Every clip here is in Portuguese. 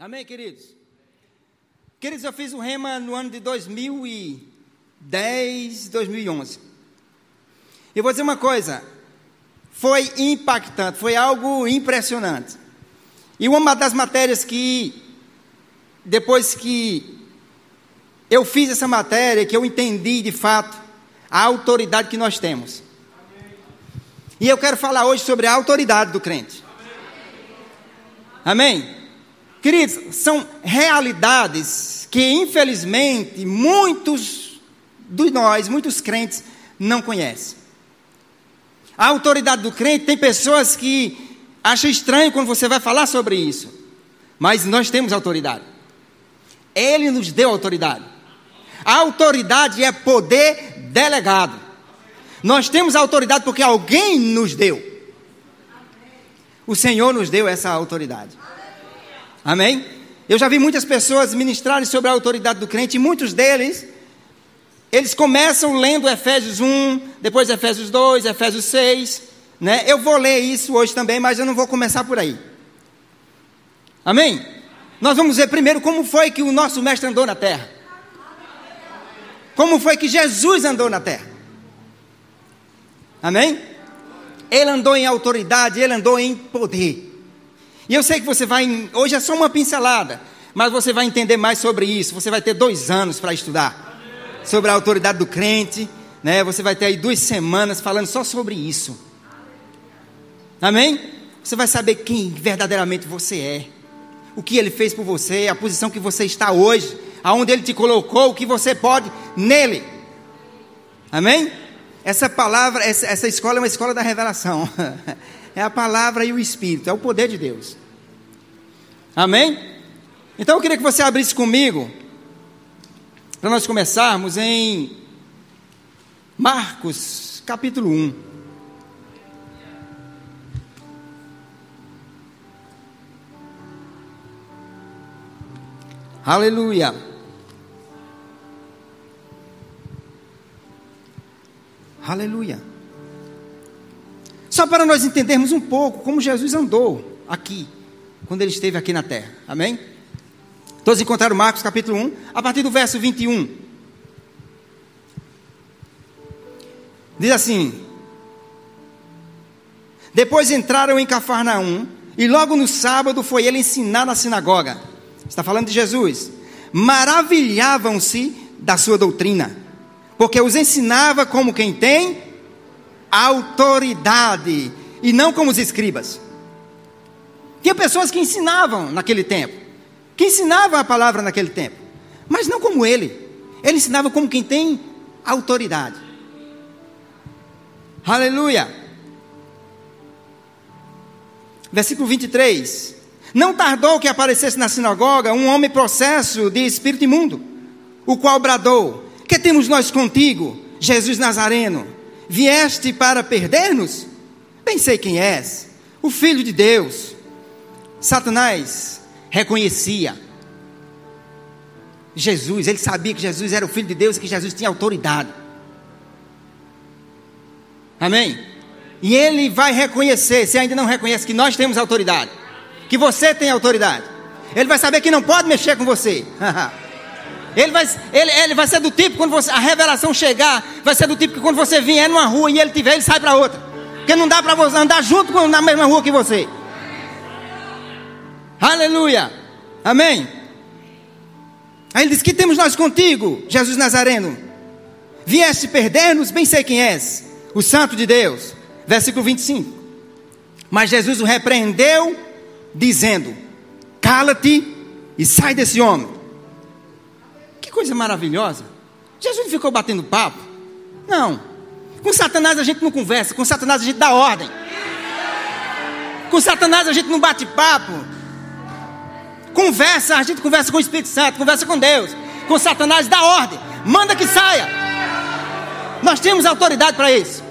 Amém, queridos? Queridos, eu fiz o rema no ano de 2010, 2011. Eu vou dizer uma coisa, foi impactante, foi algo impressionante. E uma das matérias que, depois que eu fiz essa matéria, que eu entendi de fato a autoridade que nós temos. E eu quero falar hoje sobre a autoridade do crente. Amém? Queridos, são realidades que infelizmente muitos de nós, muitos crentes, não conhecem. A autoridade do crente tem pessoas que acham estranho quando você vai falar sobre isso, mas nós temos autoridade. Ele nos deu autoridade. A autoridade é poder delegado. Nós temos autoridade porque alguém nos deu. O Senhor nos deu essa autoridade. Amém? Eu já vi muitas pessoas ministrarem sobre a autoridade do crente, e muitos deles, eles começam lendo Efésios 1, depois Efésios 2, Efésios 6, né? Eu vou ler isso hoje também, mas eu não vou começar por aí. Amém? Nós vamos ver primeiro como foi que o nosso mestre andou na terra. Como foi que Jesus andou na terra. Amém? Ele andou em autoridade, ele andou em poder. E eu sei que você vai, hoje é só uma pincelada, mas você vai entender mais sobre isso. Você vai ter dois anos para estudar sobre a autoridade do crente, né? Você vai ter aí duas semanas falando só sobre isso. Amém? Você vai saber quem verdadeiramente você é, o que ele fez por você, a posição que você está hoje, aonde ele te colocou, o que você pode nele. Amém? Essa palavra, essa, essa escola é uma escola da revelação. É a palavra e o Espírito, é o poder de Deus. Amém? Então eu queria que você abrisse comigo, para nós começarmos em Marcos, capítulo 1. Aleluia. Aleluia. Só para nós entendermos um pouco como Jesus andou aqui quando ele esteve aqui na terra. Amém? Todos encontraram Marcos capítulo 1, a partir do verso 21. Diz assim: Depois entraram em Cafarnaum, e logo no sábado foi ele ensinar na sinagoga. Está falando de Jesus. Maravilhavam-se da sua doutrina, porque os ensinava como quem tem autoridade, e não como os escribas. Tinha pessoas que ensinavam naquele tempo, que ensinavam a palavra naquele tempo, mas não como ele. Ele ensinava como quem tem autoridade. Aleluia. Versículo 23. Não tardou que aparecesse na sinagoga um homem processo de espírito imundo, o qual bradou: Que temos nós contigo, Jesus Nazareno? Vieste para perder-nos? Bem sei quem és, o Filho de Deus. Satanás reconhecia Jesus, ele sabia que Jesus era o Filho de Deus e que Jesus tinha autoridade. Amém? E ele vai reconhecer, se ainda não reconhece, que nós temos autoridade, que você tem autoridade. Ele vai saber que não pode mexer com você. ele, vai, ele, ele vai ser do tipo, quando você, a revelação chegar, vai ser do tipo que quando você vier numa rua e ele tiver, ele sai para outra. Porque não dá para você andar junto na mesma rua que você. Aleluia. Amém. Aí ele diz: Que temos nós contigo, Jesus Nazareno? Vieste perder-nos, bem sei quem és, o Santo de Deus. Versículo 25. Mas Jesus o repreendeu, dizendo: Cala-te e sai desse homem. Que coisa maravilhosa. Jesus não ficou batendo papo. Não. Com Satanás a gente não conversa, com Satanás a gente dá ordem. Com Satanás a gente não bate papo. Conversa, a gente conversa com o Espírito Santo, conversa com Deus. Com Satanás, dá ordem. Manda que saia. Nós temos autoridade para isso.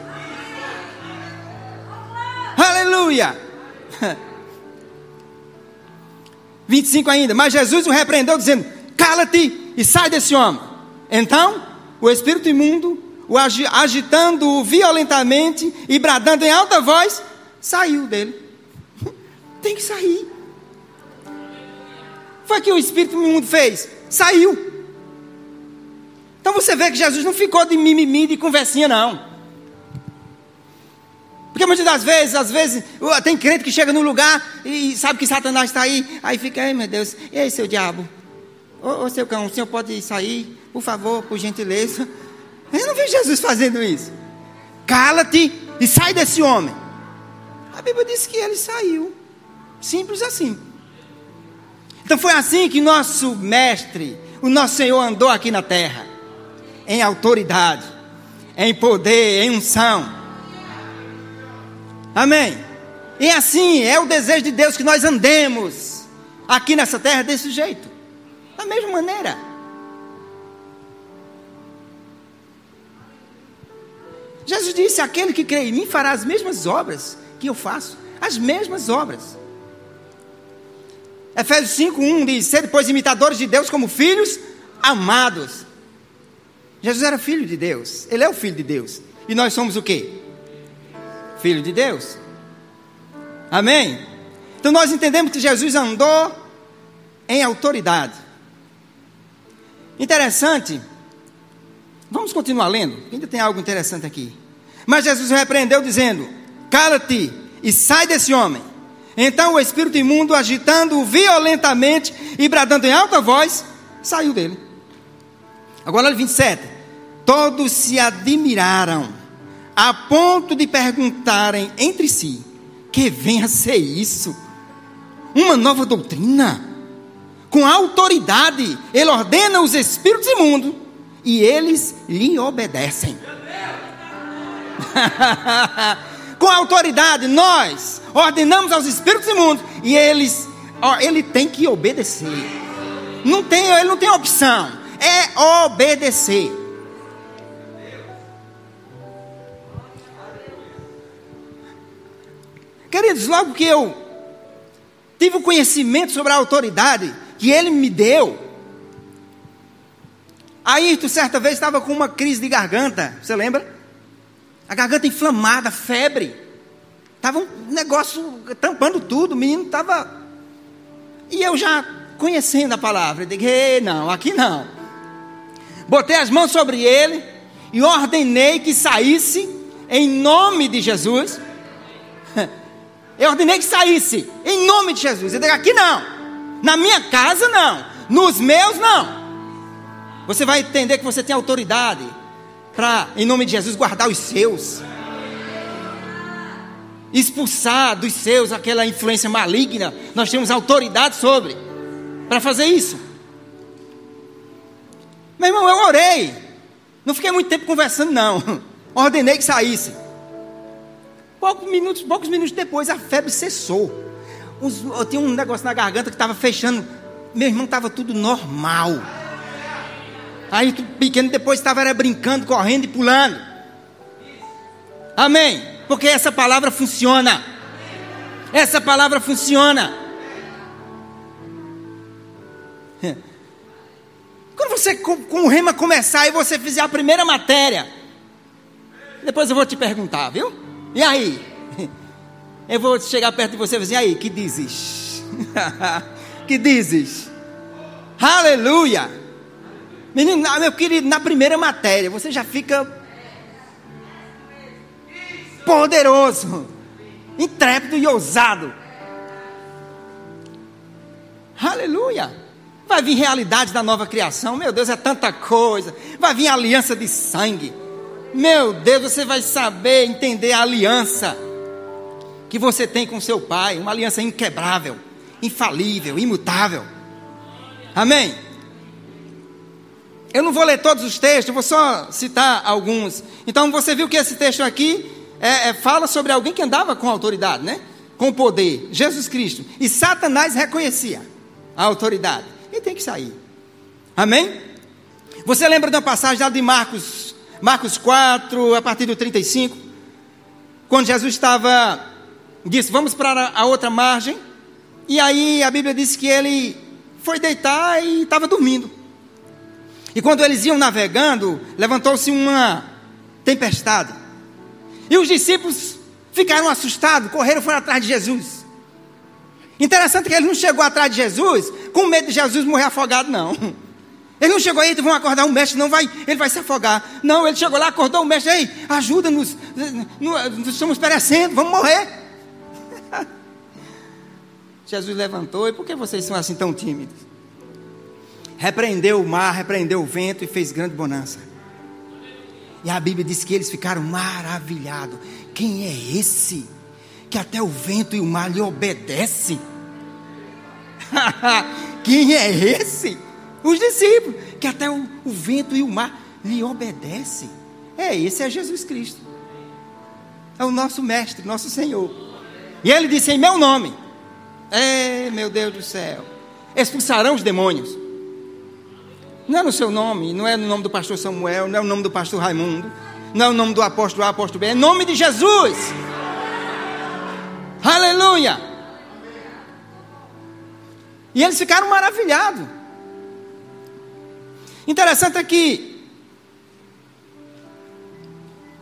Aleluia. 25 ainda. Mas Jesus o repreendeu, dizendo: Cala-te e sai desse homem. Então, o espírito imundo, o agitando-o violentamente e bradando em alta voz, saiu dele. Tem que sair. Foi que o espírito imundo fez? Saiu. Então você vê que Jesus não ficou de mimimi, de conversinha, não. Porque muitas das vezes, às vezes, tem crente que chega num lugar e sabe que Satanás está aí, aí fica, ai meu Deus, e aí seu diabo? Ô, ô seu cão, o senhor pode sair, por favor, por gentileza? Eu não vejo Jesus fazendo isso. Cala-te e sai desse homem. A Bíblia diz que ele saiu. Simples assim. Então foi assim que nosso mestre, o nosso Senhor andou aqui na terra em autoridade, em poder, em unção. Amém. E assim é o desejo de Deus que nós andemos aqui nessa terra desse jeito, da mesma maneira. Jesus disse: Aquele que crê em mim fará as mesmas obras que eu faço, as mesmas obras. Efésios 5:1 diz: Ser depois imitadores de Deus como filhos amados. Jesus era filho de Deus. Ele é o filho de Deus. E nós somos o quê? Filho de Deus. Amém? Então nós entendemos que Jesus andou em autoridade. Interessante. Vamos continuar lendo, ainda tem algo interessante aqui. Mas Jesus repreendeu, dizendo: Cala-te e sai desse homem. Então o espírito imundo, agitando-o violentamente e bradando em alta voz, saiu dele. Agora, 27. Todos se admiraram, a ponto de perguntarem entre si: que vem a ser isso? Uma nova doutrina? Com autoridade, ele ordena os espíritos imundos e eles lhe obedecem. Com autoridade, nós ordenamos aos espíritos imundos e eles, ó, ele tem que obedecer. Não tem, ele não tem opção é obedecer. Queridos, logo que eu tive o conhecimento sobre a autoridade que ele me deu, tu certa vez estava com uma crise de garganta, você lembra? A garganta inflamada, febre. Estava um negócio tampando tudo, o menino estava. E eu já conhecendo a palavra, eu digo, não, aqui não botei as mãos sobre ele e ordenei que saísse em nome de Jesus. Eu ordenei que saísse em nome de Jesus. Eu digo, aqui não, na minha casa não, nos meus não. Você vai entender que você tem autoridade para, em nome de Jesus, guardar os seus. Expulsar dos seus aquela influência maligna. Nós temos autoridade sobre para fazer isso. Meu irmão, eu orei. Não fiquei muito tempo conversando, não. Ordenei que saísse. Poucos minutos, poucos minutos depois, a febre cessou. eu tinha um negócio na garganta que estava fechando. Meu irmão estava tudo normal. Aí, pequeno, depois estava brincando, correndo e pulando. Amém. Porque essa palavra funciona. Essa palavra funciona. Quando você com, o rema começar e você fizer a primeira matéria, depois eu vou te perguntar, viu? E aí? Eu vou chegar perto de você e dizer, aí, que dizes? que dizes? Aleluia! Menino, meu querido, na primeira matéria, você já fica poderoso, intrépido e ousado. Aleluia! Vai vir realidade da nova criação. Meu Deus, é tanta coisa. Vai vir aliança de sangue. Meu Deus, você vai saber entender a aliança que você tem com seu pai, uma aliança inquebrável, infalível, imutável. Amém? Eu não vou ler todos os textos, vou só citar alguns. Então você viu que esse texto aqui é, é, fala sobre alguém que andava com autoridade, né? Com poder, Jesus Cristo. E Satanás reconhecia a autoridade e tem que sair. Amém? Você lembra da passagem lá de Marcos, Marcos 4, a partir do 35? Quando Jesus estava, disse, vamos para a outra margem. E aí a Bíblia diz que ele foi deitar e estava dormindo. E quando eles iam navegando, levantou-se uma tempestade. E os discípulos ficaram assustados, correram foram atrás de Jesus. Interessante que ele não chegou atrás de Jesus com medo de Jesus morrer afogado, não. Ele não chegou aí, vão acordar o mestre, não vai, ele vai se afogar. Não, ele chegou lá, acordou o mestre, ei, ajuda-nos, nós estamos perecendo, vamos morrer. Jesus levantou, e por que vocês são assim tão tímidos? Repreendeu o mar, repreendeu o vento e fez grande bonança. E a Bíblia diz que eles ficaram maravilhados. Quem é esse? Que até o vento e o mar lhe obedecem. Quem é esse? Os discípulos, que até o, o vento e o mar lhe obedecem. É, esse é Jesus Cristo. É o nosso mestre, nosso Senhor. E ele disse em meu nome: É, meu Deus do céu, expulsarão os demônios. Não é no seu nome, não é no nome do pastor Samuel, não é no nome do pastor Raimundo, não é o nome do apóstolo A, apóstolo B, é o nome de Jesus. Aleluia! E eles ficaram maravilhados. Interessante é que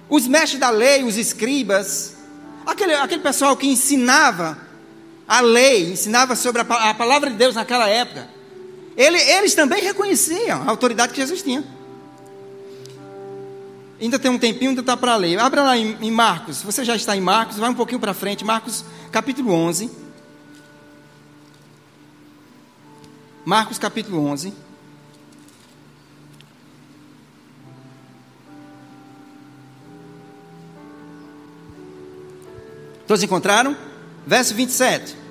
os mestres da lei, os escribas, aquele, aquele pessoal que ensinava a lei, ensinava sobre a, a palavra de Deus naquela época, ele, eles também reconheciam a autoridade que Jesus tinha. Ainda tem um tempinho, ainda está para ler. Abra lá em, em Marcos, você já está em Marcos, vai um pouquinho para frente, Marcos capítulo 11. Marcos capítulo 11. Todos encontraram? Verso 27.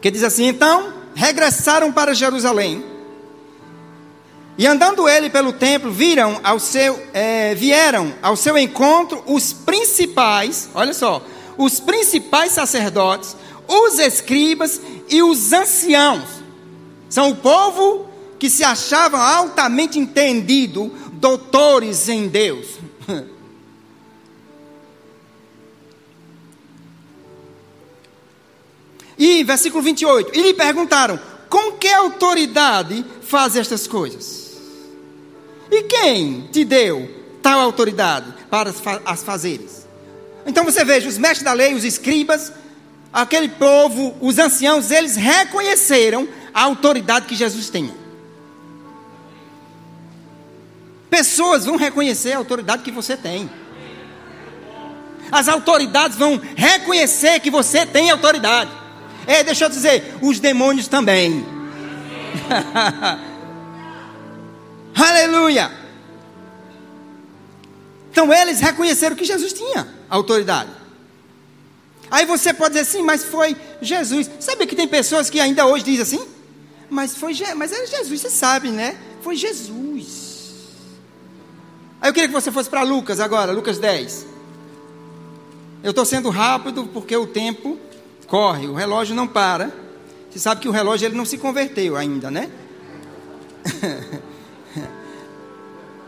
Que diz assim: Então regressaram para Jerusalém. E andando ele pelo templo, viram ao seu, é, vieram ao seu encontro os principais, olha só, os principais sacerdotes, os escribas e os anciãos. São o povo que se achavam altamente entendido, doutores em Deus. E versículo 28, e lhe perguntaram: com que autoridade faz estas coisas? E quem te deu tal autoridade para as fazeres? Então você veja, os mestres da lei, os escribas, aquele povo, os anciãos, eles reconheceram a autoridade que Jesus tinha. Pessoas vão reconhecer a autoridade que você tem. As autoridades vão reconhecer que você tem autoridade. É, deixa eu dizer, os demônios também. Aleluia! Então eles reconheceram que Jesus tinha autoridade. Aí você pode dizer assim, mas foi Jesus. Sabe que tem pessoas que ainda hoje dizem assim? Mas foi, mas era Jesus, você sabe, né? Foi Jesus. Aí eu queria que você fosse para Lucas agora, Lucas 10. Eu estou sendo rápido porque o tempo corre, o relógio não para. Você sabe que o relógio ele não se converteu ainda, né?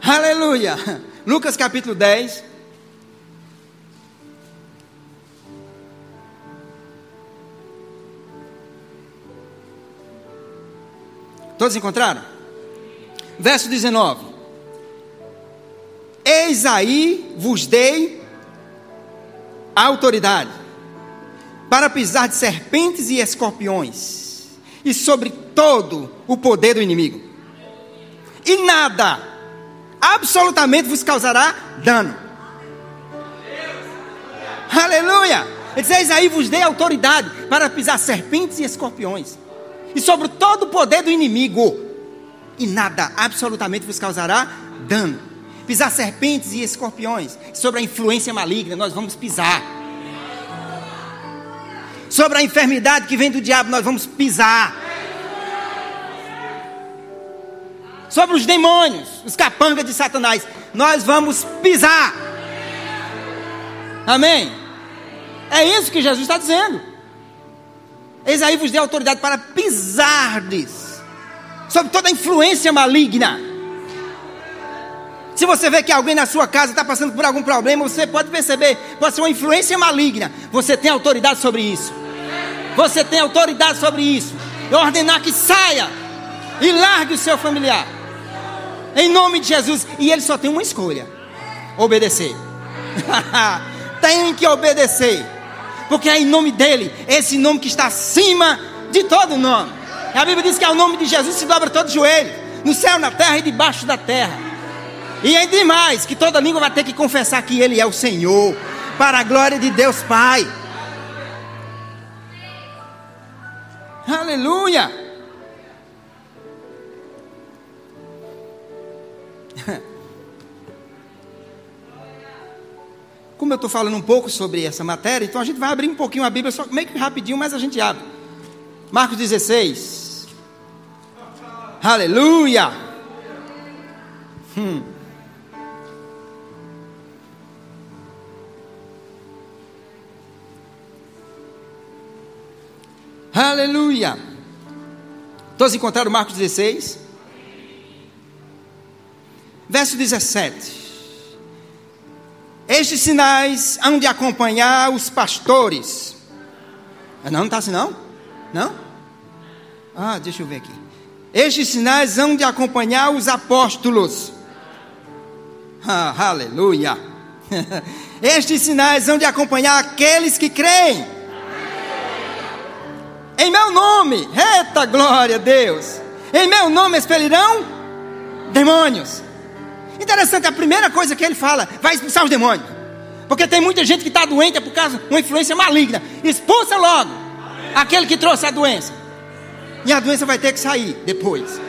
Aleluia! Lucas capítulo 10. Todos encontraram? Verso 19: Eis aí vos dei autoridade para pisar de serpentes e escorpiões, e sobre todo o poder do inimigo. E nada, absolutamente vos causará dano. Aleluia! Ele diz: aí vos dei autoridade para pisar serpentes e escorpiões, e sobre todo o poder do inimigo, e nada, absolutamente vos causará dano. Pisar serpentes e escorpiões, sobre a influência maligna, nós vamos pisar sobre a enfermidade que vem do diabo, nós vamos pisar. Sobre os demônios, os capangas de Satanás, nós vamos pisar. Amém? É isso que Jesus está dizendo. Eis aí vos dei autoridade para pisardes sobre toda a influência maligna. Se você vê que alguém na sua casa está passando por algum problema, você pode perceber, pode ser uma influência maligna. Você tem autoridade sobre isso. Você tem autoridade sobre isso. Eu ordenar que saia e largue o seu familiar. Em nome de Jesus. E ele só tem uma escolha: obedecer. tem que obedecer. Porque é em nome dele, esse nome que está acima de todo nome. A Bíblia diz que ao nome de Jesus se dobra todo joelho, no céu, na terra e debaixo da terra. E ainda é mais, que toda língua vai ter que confessar que Ele é o Senhor, para a glória de Deus Pai. Aleluia! Como eu estou falando um pouco sobre essa matéria, então a gente vai abrir um pouquinho a Bíblia, só meio que rapidinho, mas a gente abre. Marcos 16. Aleluia! Hum. Aleluia. Todos encontraram Marcos 16? Verso 17. Estes sinais hão de acompanhar os pastores. Ah, não, está assim não? Não? Ah, deixa eu ver aqui. Estes sinais hão de acompanhar os apóstolos. Ah, aleluia. Estes sinais hão de acompanhar aqueles que creem. Em meu nome, eita glória a Deus. Em meu nome expelirão demônios. Interessante, a primeira coisa que ele fala, vai expulsar os demônios. Porque tem muita gente que está doente é por causa de uma influência maligna. Expulsa logo aquele que trouxe a doença. E a doença vai ter que sair depois.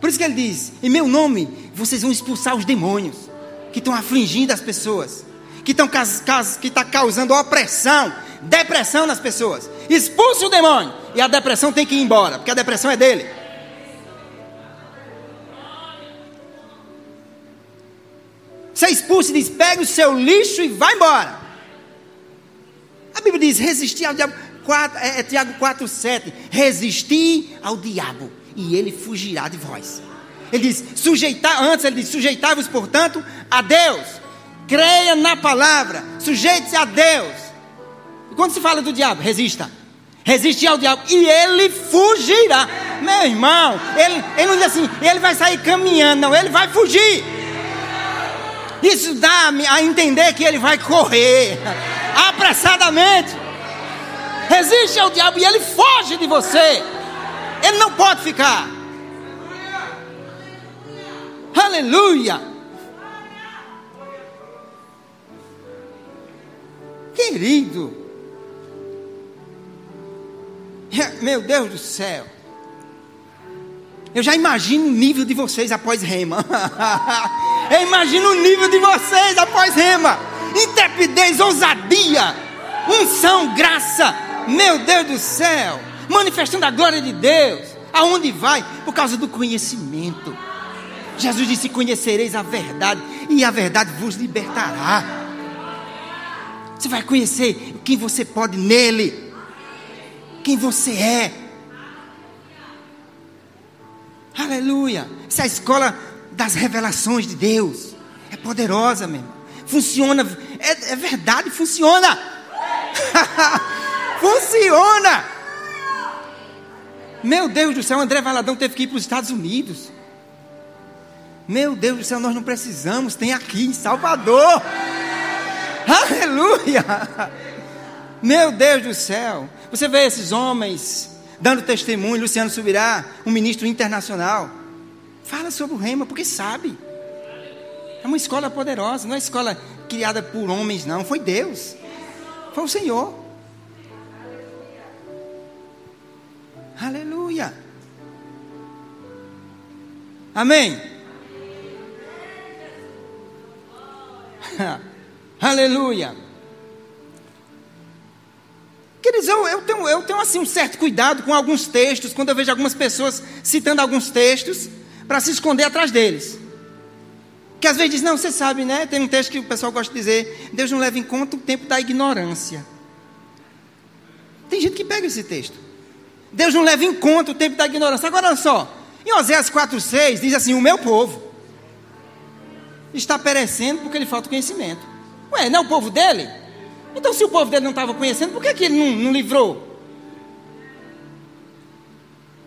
Por isso que ele diz: Em meu nome, vocês vão expulsar os demônios que estão afligindo as pessoas, que estão que tá causando opressão, depressão nas pessoas. Expulse o demônio. E a depressão tem que ir embora, porque a depressão é dele. Você expulsa e diz: pega o seu lixo e vai embora. A Bíblia diz: resistir ao diabo. 4, é, é Tiago 4, 7. Resistir ao diabo e ele fugirá de vós. Ele diz: sujeitar, antes ele diz: sujeitai-vos, portanto, a Deus. Creia na palavra, sujeite-se a Deus. E quando se fala do diabo, resista. Resistir ao diabo e ele fugirá. Meu irmão, ele, ele não diz assim, ele vai sair caminhando, não, ele vai fugir. Isso dá a entender que ele vai correr apressadamente. Resiste ao diabo e ele foge de você. Ele não pode ficar. Aleluia. Querido, meu Deus do céu. Eu já imagino o nível de vocês após rema. Eu imagino o nível de vocês após rema. Intrepidez, ousadia, unção, graça. Meu Deus do céu. Manifestando a glória de Deus. Aonde vai? Por causa do conhecimento. Jesus disse: Conhecereis a verdade, e a verdade vos libertará. Você vai conhecer quem você pode nele quem você é. Aleluia. Essa é a escola das revelações de Deus. É poderosa mesmo. Funciona. É, é verdade, funciona. funciona. Meu Deus do céu, André Valadão teve que ir para os Estados Unidos. Meu Deus do céu, nós não precisamos, tem aqui em Salvador. Aleluia. Meu Deus do céu. Você vê esses homens dando testemunho, Luciano Subirá, um ministro internacional. Fala sobre o rema, porque sabe. É uma escola poderosa, não é escola criada por homens, não. Foi Deus. Foi o Senhor. Aleluia. Amém. Aleluia. Queridos, eu, eu, tenho, eu tenho assim um certo cuidado com alguns textos, quando eu vejo algumas pessoas citando alguns textos, para se esconder atrás deles. Que às vezes diz, não, você sabe, né? Tem um texto que o pessoal gosta de dizer, Deus não leva em conta o tempo da ignorância. Tem gente que pega esse texto. Deus não leva em conta o tempo da ignorância. Agora olha só, em Oséias 4,6 diz assim: O meu povo está perecendo porque lhe falta conhecimento. Ué, não é o povo dele? Então, se o povo dele não estava conhecendo, por que, que ele não, não livrou?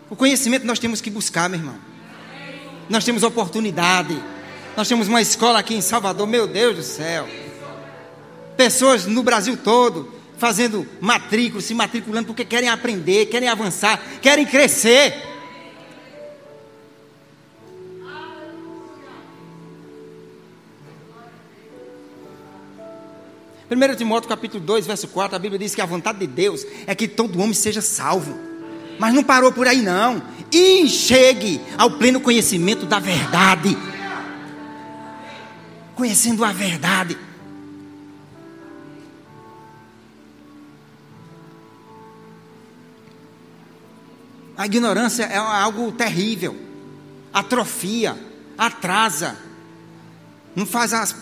O conhecimento nós temos que buscar, meu irmão. Nós temos oportunidade. Nós temos uma escola aqui em Salvador, meu Deus do céu. Pessoas no Brasil todo fazendo matrícula, se matriculando porque querem aprender, querem avançar, querem crescer. 1 Timóteo capítulo 2, verso 4, a Bíblia diz que a vontade de Deus é que todo homem seja salvo. Mas não parou por aí não. E chegue ao pleno conhecimento da verdade. Conhecendo a verdade. A ignorância é algo terrível. Atrofia, atrasa, não faz, as,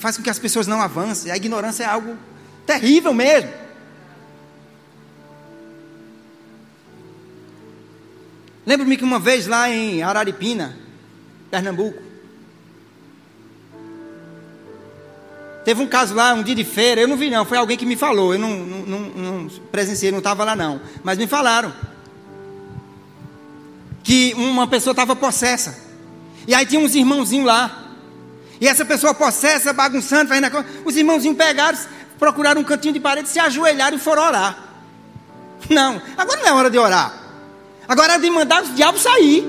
faz com que as pessoas não avancem. A ignorância é algo terrível mesmo. Lembro-me que uma vez lá em Araripina, Pernambuco, teve um caso lá, um dia de feira, eu não vi não, foi alguém que me falou, eu não, não, não, presenciei, não estava lá não, mas me falaram que uma pessoa estava possessa, e aí tinha uns irmãozinhos lá, e essa pessoa possessa, bagunçando, fazendo coisa. Os irmãozinhos pegaram, procuraram um cantinho de parede, se ajoelharam e foram orar. Não, agora não é hora de orar. Agora é de mandar os diabos sair.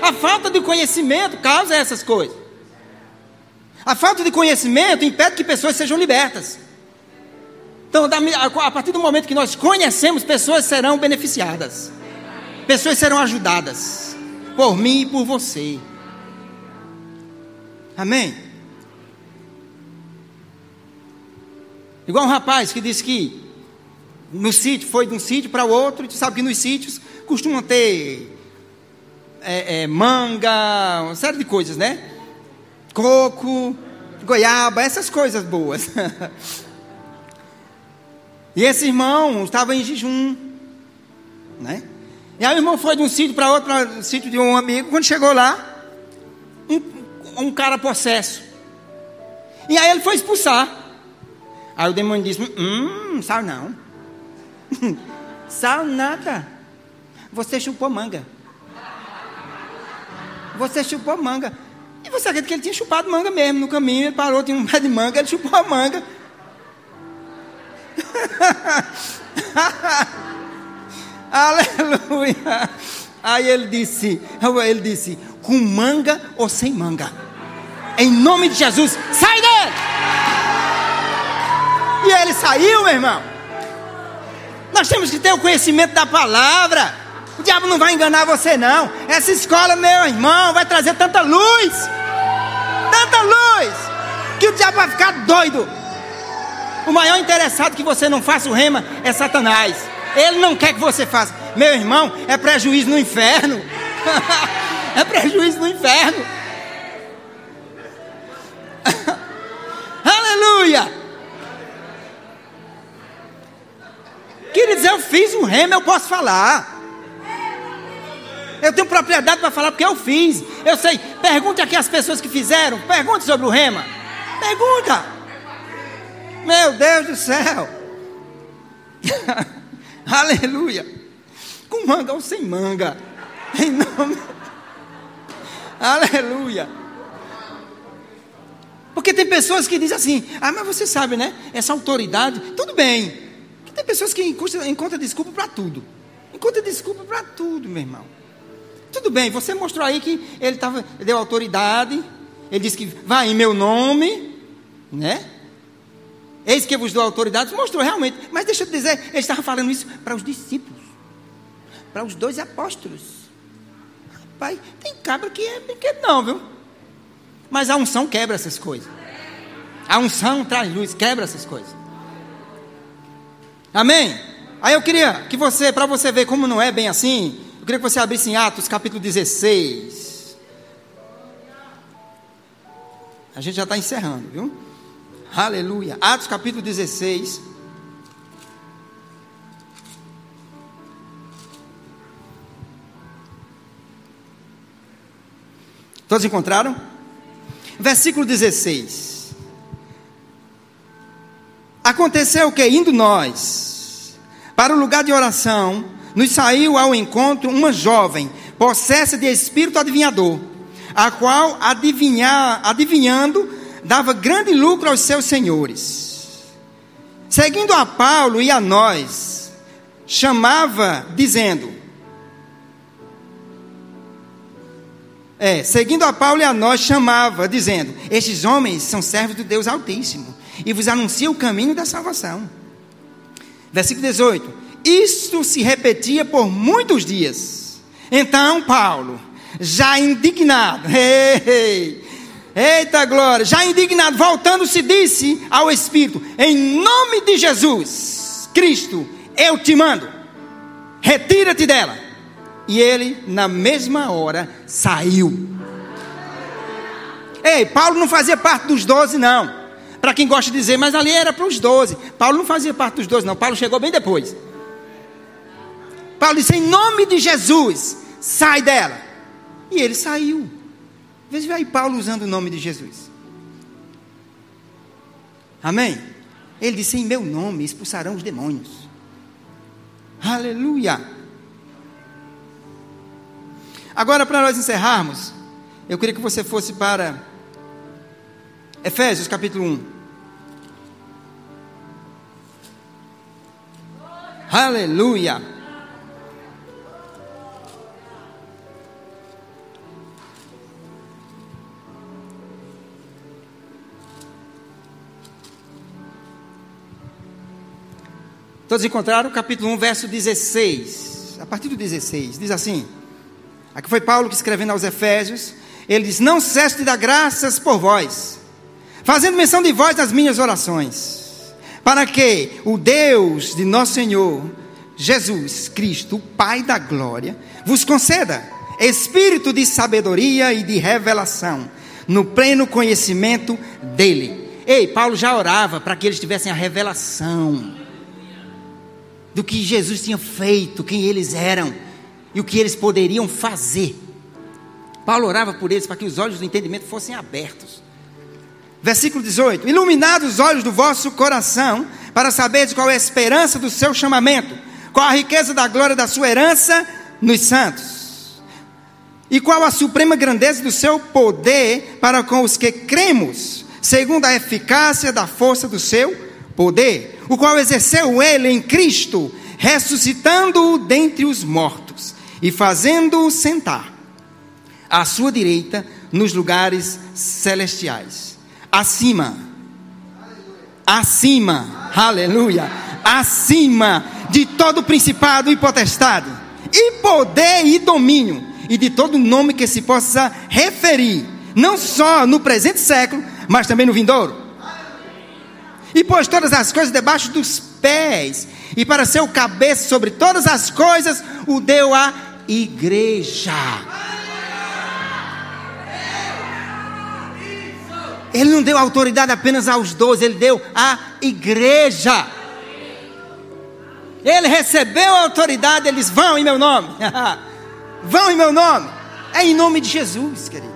A falta de conhecimento causa essas coisas. A falta de conhecimento impede que pessoas sejam libertas. Então, a partir do momento que nós conhecemos, pessoas serão beneficiadas. Pessoas serão ajudadas. Por mim e por você. Amém? Igual um rapaz que disse que no sítio, foi de um sítio para o outro, e sabe que nos sítios costumam ter é, é, manga, uma série de coisas, né? Coco, goiaba, essas coisas boas. e esse irmão estava em jejum, né? E aí o irmão foi de um sítio para outro, para o sítio de um amigo. Quando chegou lá, um, um cara possesso. E aí ele foi expulsar. Aí o demônio disse: Hum, sal não. sal nada. Você chupou manga. Você chupou manga. E você acredita que ele tinha chupado manga mesmo no caminho? Ele parou, tinha um pé de manga, ele chupou a manga. Aleluia. Aí ele disse, ele disse, com manga ou sem manga. Em nome de Jesus, sai dele! E ele saiu, meu irmão. Nós temos que ter o conhecimento da palavra. O diabo não vai enganar você, não. Essa escola, meu irmão, vai trazer tanta luz. Tanta luz. Que o diabo vai ficar doido. O maior interessado que você não faça o rema é Satanás. Ele não quer que você faça. Meu irmão, é prejuízo no inferno. é prejuízo no inferno. Aleluia! Queridos, eu fiz o rema, eu posso falar. Eu tenho propriedade para falar porque eu fiz. Eu sei. Pergunte aqui as pessoas que fizeram. Pergunte sobre o rema. Pergunta. Meu Deus do céu. Aleluia. Com manga ou sem manga. Em nome. Aleluia. Porque tem pessoas que dizem assim: ah, mas você sabe, né? Essa autoridade, tudo bem. Que tem pessoas que encontram desculpa para tudo. Encontra desculpa para tudo, meu irmão. Tudo bem, você mostrou aí que ele tava, deu autoridade, ele disse que vai em meu nome, né? Eis que vos dou autoridade, mostrou realmente. Mas deixa eu te dizer, ele estava falando isso para os discípulos, para os dois apóstolos. Pai, tem cabra que é brinquedo não, viu? Mas a unção quebra essas coisas. A unção traz luz, quebra essas coisas. Amém? Aí eu queria que você, para você ver como não é bem assim, eu queria que você abrisse em Atos capítulo 16. A gente já está encerrando, viu? Aleluia. Atos capítulo 16. Todos encontraram? Versículo 16. Aconteceu que, indo nós para o lugar de oração, nos saiu ao encontro uma jovem, possessa de espírito adivinhador, a qual, adivinhar, adivinhando, dava grande lucro aos seus senhores. seguindo a Paulo e a nós, chamava, dizendo: É, seguindo a Paulo e a nós, chamava, dizendo: Estes homens são servos do Deus Altíssimo e vos anuncia o caminho da salvação. Versículo 18: Isto se repetia por muitos dias. Então, Paulo, já indignado, ei, eita glória, já indignado, voltando-se, disse ao Espírito: Em nome de Jesus Cristo, eu te mando, retira-te dela. E ele, na mesma hora, saiu. Ei, Paulo não fazia parte dos doze, não. Para quem gosta de dizer, mas ali era para os doze. Paulo não fazia parte dos doze, não. Paulo chegou bem depois. Paulo disse: em nome de Jesus, sai dela. E ele saiu. Veja aí Paulo usando o nome de Jesus. Amém? Ele disse: em meu nome expulsarão os demônios. Aleluia. Agora, para nós encerrarmos, eu queria que você fosse para Efésios capítulo 1. Aleluia. Todos encontraram o capítulo 1, verso 16. A partir do 16, diz assim: Aqui foi Paulo que escrevendo aos Efésios, ele diz: Não cesse de dar graças por vós, fazendo menção de vós nas minhas orações, para que o Deus de nosso Senhor Jesus Cristo, o Pai da glória, vos conceda espírito de sabedoria e de revelação, no pleno conhecimento dele. Ei, Paulo já orava para que eles tivessem a revelação do que Jesus tinha feito, quem eles eram e o que eles poderiam fazer. Paulo orava por eles para que os olhos do entendimento fossem abertos. Versículo 18: Iluminados os olhos do vosso coração, para saberes qual é a esperança do seu chamamento, qual a riqueza da glória da sua herança nos santos, e qual a suprema grandeza do seu poder para com os que cremos, segundo a eficácia da força do seu poder, o qual exerceu ele em Cristo, ressuscitando-o dentre os mortos e fazendo-o sentar à sua direita nos lugares celestiais, acima, acima, aleluia, acima de todo principado e potestade, e poder e domínio, e de todo nome que se possa referir, não só no presente século, mas também no vindouro. E pôs todas as coisas debaixo dos pés, e para ser o cabeça sobre todas as coisas, o deu a igreja. Ele não deu autoridade apenas aos doze, ele deu à igreja. Ele recebeu a autoridade, eles vão em meu nome. vão em meu nome. É em nome de Jesus, querido.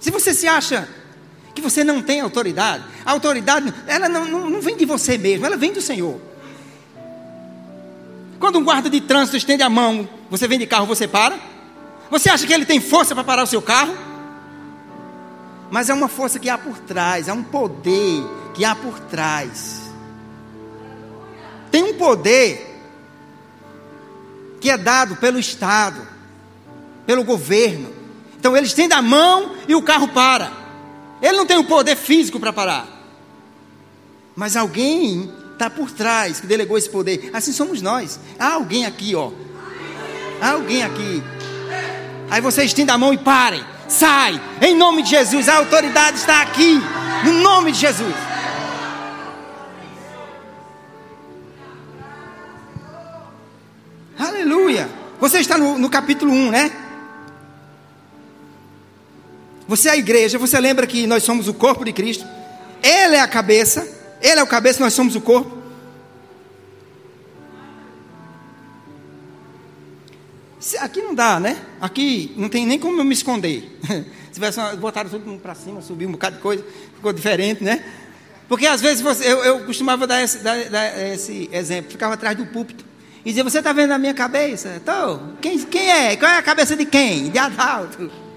Se você se acha que você não tem autoridade. A autoridade, ela não, não, não vem de você mesmo, ela vem do Senhor. Quando um guarda de trânsito estende a mão, você vem de carro, você para? Você acha que ele tem força para parar o seu carro? Mas é uma força que há por trás, é um poder que há por trás. Tem um poder que é dado pelo Estado, pelo governo. Então eles estendem a mão e o carro para. Ele não tem o poder físico para parar. Mas alguém está por trás que delegou esse poder. Assim somos nós. Há alguém aqui, ó. Há alguém aqui. Aí você estende a mão e parem. Sai. Em nome de Jesus. A autoridade está aqui. No nome de Jesus. Aleluia. Você está no, no capítulo 1, né? Você é a igreja, você lembra que nós somos o corpo de Cristo? Ele é a cabeça, Ele é o cabeça, nós somos o corpo. Aqui não dá, né? Aqui não tem nem como eu me esconder. Se tivesse botaram tudo para cima, subiu um bocado de coisa, ficou diferente, né? Porque às vezes você, eu, eu costumava dar esse, dar, dar esse, exemplo, ficava atrás do púlpito e dizia: Você está vendo a minha cabeça? Estou. Quem, quem é? Qual é a cabeça de quem? De Adalto.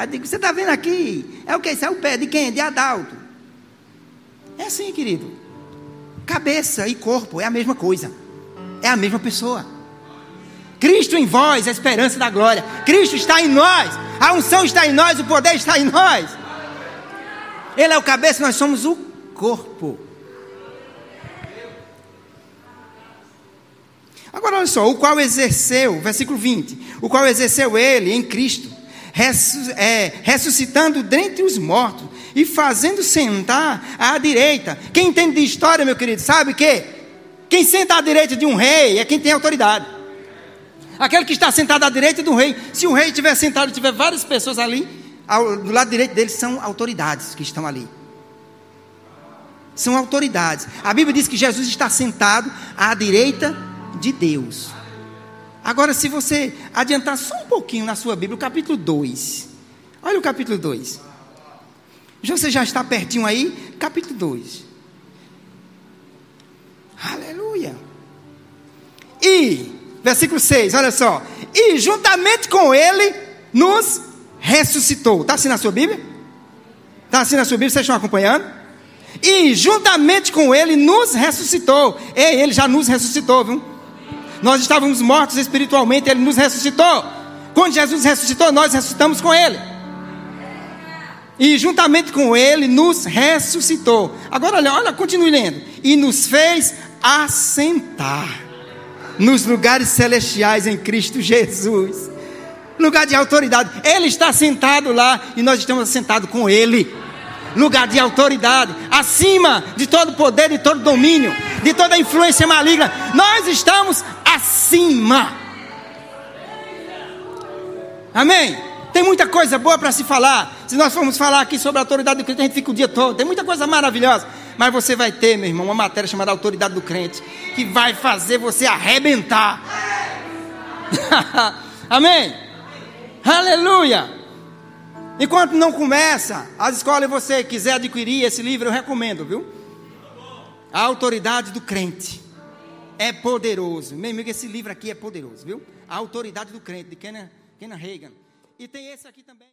Aí eu digo, você está vendo aqui? É o que? Isso é o pé de quem? De Adalto. É assim, querido. Cabeça e corpo é a mesma coisa. É a mesma pessoa. Cristo em vós, a esperança da glória. Cristo está em nós. A unção está em nós, o poder está em nós. Ele é o cabeça, nós somos o corpo. Agora olha só, o qual exerceu, versículo 20, o qual exerceu ele em Cristo, ressuscitando dentre os mortos e fazendo sentar à direita. Quem entende de história, meu querido, sabe que quem senta à direita de um rei é quem tem autoridade. Aquele que está sentado à direita do rei, se o rei estiver sentado e tiver várias pessoas ali, ao, do lado direito dele são autoridades que estão ali. São autoridades. A Bíblia diz que Jesus está sentado à direita de Deus. Agora, se você adiantar só um pouquinho na sua Bíblia, o capítulo 2. Olha o capítulo 2. Você já está pertinho aí? Capítulo 2. Aleluia. E, versículo 6, olha só. E juntamente com ele nos ressuscitou. Está assim na sua Bíblia? Está assim na sua Bíblia? Vocês estão acompanhando? E juntamente com ele nos ressuscitou. E ele já nos ressuscitou, viu? Nós estávamos mortos espiritualmente, ele nos ressuscitou. Quando Jesus ressuscitou, nós ressuscitamos com ele. E juntamente com ele nos ressuscitou. Agora olha, olha, continue lendo. E nos fez assentar nos lugares celestiais em Cristo Jesus. Lugar de autoridade. Ele está sentado lá e nós estamos sentados com ele. Lugar de autoridade, acima de todo poder, de todo domínio, de toda influência maligna. Nós estamos acima. Amém? Tem muita coisa boa para se falar. Se nós formos falar aqui sobre a autoridade do crente, a gente fica o dia todo. Tem muita coisa maravilhosa. Mas você vai ter, meu irmão, uma matéria chamada Autoridade do Crente, que vai fazer você arrebentar. Amém? Aleluia! Enquanto não começa as escolas você quiser adquirir esse livro, eu recomendo, viu? A Autoridade do Crente é poderoso. Meu amigo, esse livro aqui é poderoso, viu? A autoridade do crente, de Kenan, Reagan. E tem esse aqui também.